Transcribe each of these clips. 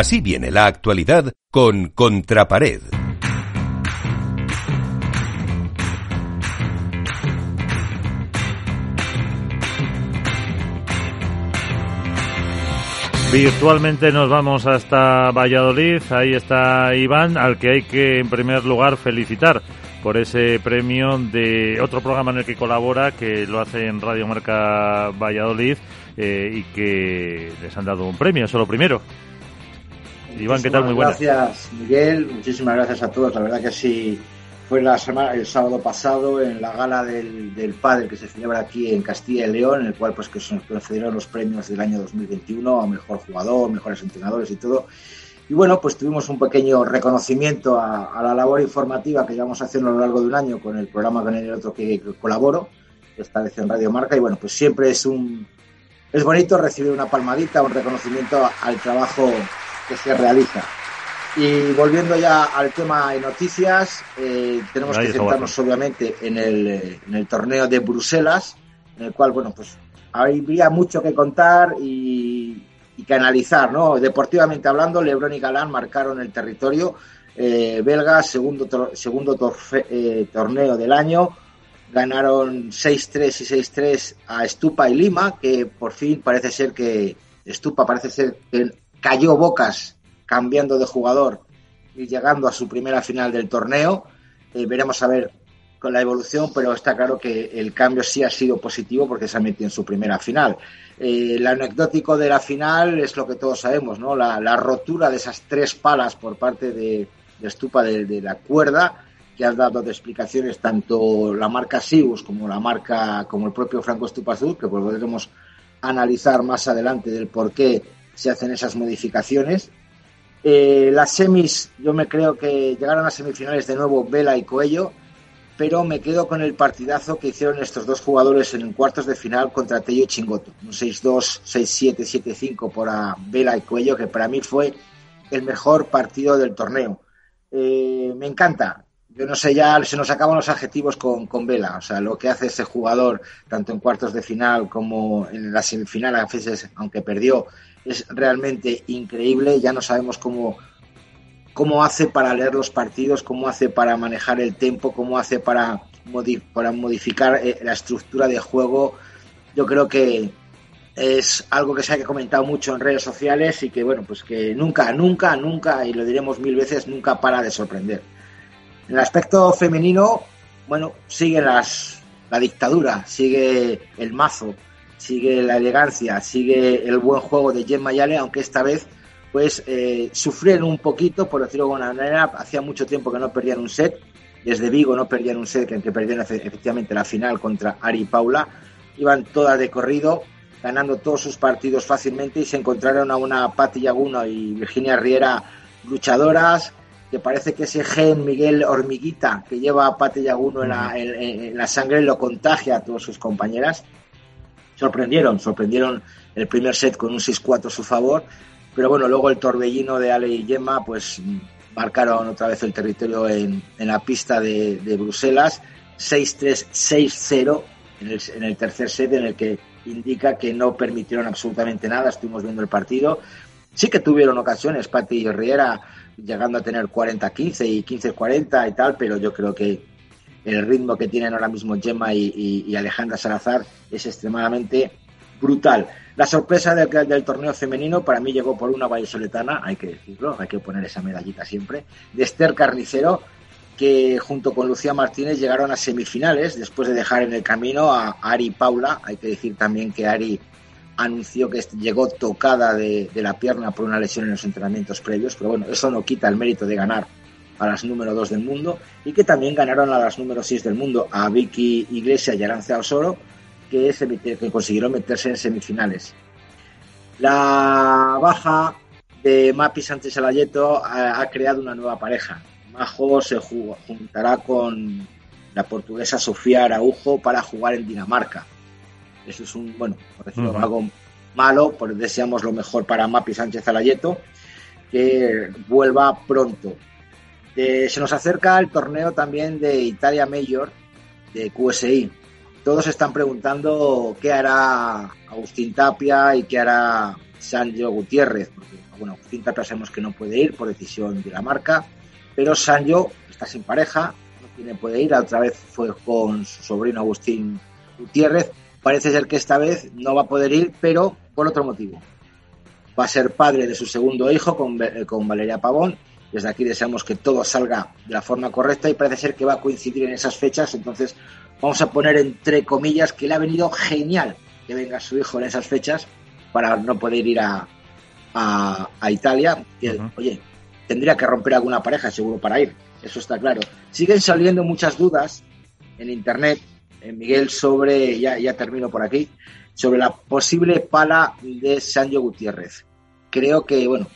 Así viene la actualidad con Contrapared. Virtualmente nos vamos hasta Valladolid. Ahí está Iván, al que hay que en primer lugar felicitar por ese premio de otro programa en el que colabora, que lo hace en Radio Marca Valladolid eh, y que les han dado un premio, eso lo primero. Iván, ¿qué tal? Muy buenas. Gracias, Miguel. Muchísimas gracias a todos. La verdad que sí, fue la semana, el sábado pasado en la gala del, del Padre que se celebra aquí en Castilla y León, en el cual pues que se nos concedieron los premios del año 2021 a mejor jugador, mejores entrenadores y todo. Y bueno, pues tuvimos un pequeño reconocimiento a, la labor informativa que llevamos haciendo a lo largo de un año con el programa con el otro que, colaboro, esta vez en Radio Marca. Y bueno, pues siempre es un es bonito recibir una palmadita, un reconocimiento al trabajo que se realiza. Y volviendo ya al tema de noticias, eh, tenemos que centrarnos obviamente en el, en el torneo de Bruselas, en el cual, bueno, pues habría mucho que contar y, y que analizar, ¿no? Deportivamente hablando, Lebron y Galán marcaron el territorio eh, belga, segundo, segundo eh, torneo del año, ganaron 6-3 y 6-3 a Estupa y Lima, que por fin parece ser que Estupa parece ser que cayó bocas cambiando de jugador y llegando a su primera final del torneo. Eh, veremos a ver con la evolución, pero está claro que el cambio sí ha sido positivo porque se ha metido en su primera final. Eh, el anecdótico de la final es lo que todos sabemos, ¿no? La, rotura de esas tres palas por parte de, Estupa de, la cuerda, que han dado de explicaciones tanto la marca Sius como la marca, como el propio Franco Estupa Azul, que podremos analizar más adelante del por qué se hacen esas modificaciones. Eh, las semis, yo me creo que llegaron a semifinales de nuevo Vela y Coello, pero me quedo con el partidazo que hicieron estos dos jugadores en cuartos de final contra Tello y Chingoto. Un 6-2, 6-7, 7-5 por a Vela y Cuello, que para mí fue el mejor partido del torneo. Eh, me encanta. Yo no sé, ya se nos acaban los adjetivos con, con Vela. O sea, lo que hace ese jugador, tanto en cuartos de final como en la semifinal, aunque perdió, es realmente increíble. Ya no sabemos cómo, cómo hace para leer los partidos, cómo hace para manejar el tiempo, cómo hace para, para modificar eh, la estructura de juego. Yo creo que es algo que se ha comentado mucho en redes sociales y que, bueno, pues que nunca, nunca, nunca, y lo diremos mil veces, nunca para de sorprender. En el aspecto femenino, bueno, sigue las, la dictadura, sigue el mazo, sigue la elegancia, sigue el buen juego de Jen Mayale, aunque esta vez pues eh, sufrieron un poquito, por decirlo de alguna manera, hacía mucho tiempo que no perdían un set, desde Vigo no perdían un set, que perdieron efectivamente la final contra Ari y Paula, iban todas de corrido, ganando todos sus partidos fácilmente y se encontraron a una Patti Yaguna y Virginia Riera luchadoras, que parece que ese gen Miguel Hormiguita que lleva a Patti Yaguno en la, en la sangre lo contagia a todas sus compañeras. Sorprendieron, sorprendieron el primer set con un 6-4 a su favor pero bueno, luego el torbellino de Ale y Gemma, pues marcaron otra vez el territorio en, la pista de, Bruselas, 6-3, 6-0 en el, en el tercer set, en el que indica que no permitieron absolutamente nada, estuvimos viendo el partido. Sí que tuvieron ocasiones, Pati y Riera llegando a tener 40-15 y 15-40 y tal, pero yo creo que el ritmo que tienen ahora mismo Gemma y, Alejandra Salazar es extremadamente brutal. La sorpresa del, del, torneo femenino para mí llegó por una vallisoletana, hay que decirlo, hay que poner esa medallita siempre, de Esther Carnicero, que junto con Lucía Martínez llegaron a semifinales después de dejar en el camino a Ari Paula. Hay que decir también que Ari anunció que llegó tocada de, de la pierna por una lesión en los entrenamientos previos, pero bueno, eso no quita el mérito de ganar a las número 2 del mundo y que también ganaron a las número 6 del mundo, a Vicky Iglesias y Arancea Osoro, que, consiguieron meterse en semifinales. La baja de Mapi Sánchez Alayeto ha, creado una nueva pareja. Majo se juntará con la portuguesa Sofía Araujo para jugar en Dinamarca. Eso es un, bueno, por decirlo algo malo, pues deseamos lo mejor para Mapi Sánchez Alayeto, que vuelva pronto. Se nos acerca el torneo también de Italia Mayor de QSI, todos están preguntando qué hará Agustín Tapia y qué hará Sancho Gutiérrez, porque Bueno, Agustín Tapia sabemos que no puede ir por decisión de la marca, pero Sancho está sin pareja, no tiene, puede ir. otra vez fue con su sobrino Agustín Gutiérrez. Parece ser que esta vez no va a poder ir, pero por otro motivo. Va a ser padre de su segundo hijo con, con Valeria Pavón. Desde aquí deseamos que todo salga de la forma correcta y parece ser que va a coincidir en esas fechas. Entonces, vamos a poner entre comillas que le ha venido genial que venga su hijo en esas fechas para no poder ir a, a, Italia. Oye, tendría que romper alguna pareja seguro para ir, eso está claro. Siguen saliendo muchas dudas en internet, en Miguel, sobre, ya, ya termino por aquí, sobre la posible pala de Sancho Gutiérrez. Creo que, bueno,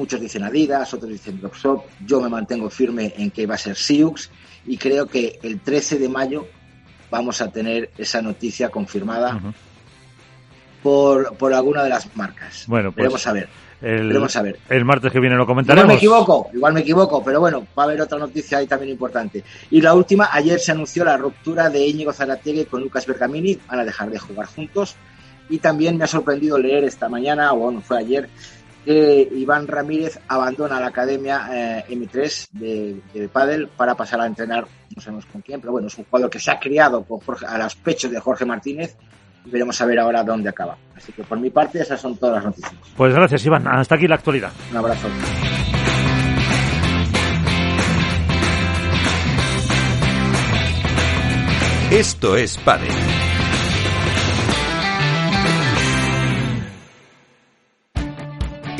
muchos dicen Adidas, otros dicen Dropshop, yo me mantengo firme en que va a ser Siux y creo que el 13 de mayo vamos a tener esa noticia confirmada por, por alguna de las marcas. Bueno, pues Veremos a ver. El, a ver. El martes que viene lo comentaremos. Igual me equivoco, igual me equivoco, pero bueno, va a haber otra noticia ahí también importante. Y la última, ayer se anunció la ruptura de Íñigo Zarategui con Lucas Bergamini, van a dejar de jugar juntos. Y también me ha sorprendido leer esta mañana, o bueno, fue ayer, que Iván Ramírez abandona la academia eh, M3 de, de Padel para pasar a entrenar, no sabemos con quién, pero bueno, es un jugador que se ha criado con Jorge, a los pechos de Jorge Martínez veremos a ver ahora dónde acaba. Así que por mi parte esas son todas las noticias. Pues gracias Iván, hasta aquí la actualidad. Un abrazo. Esto es Padel.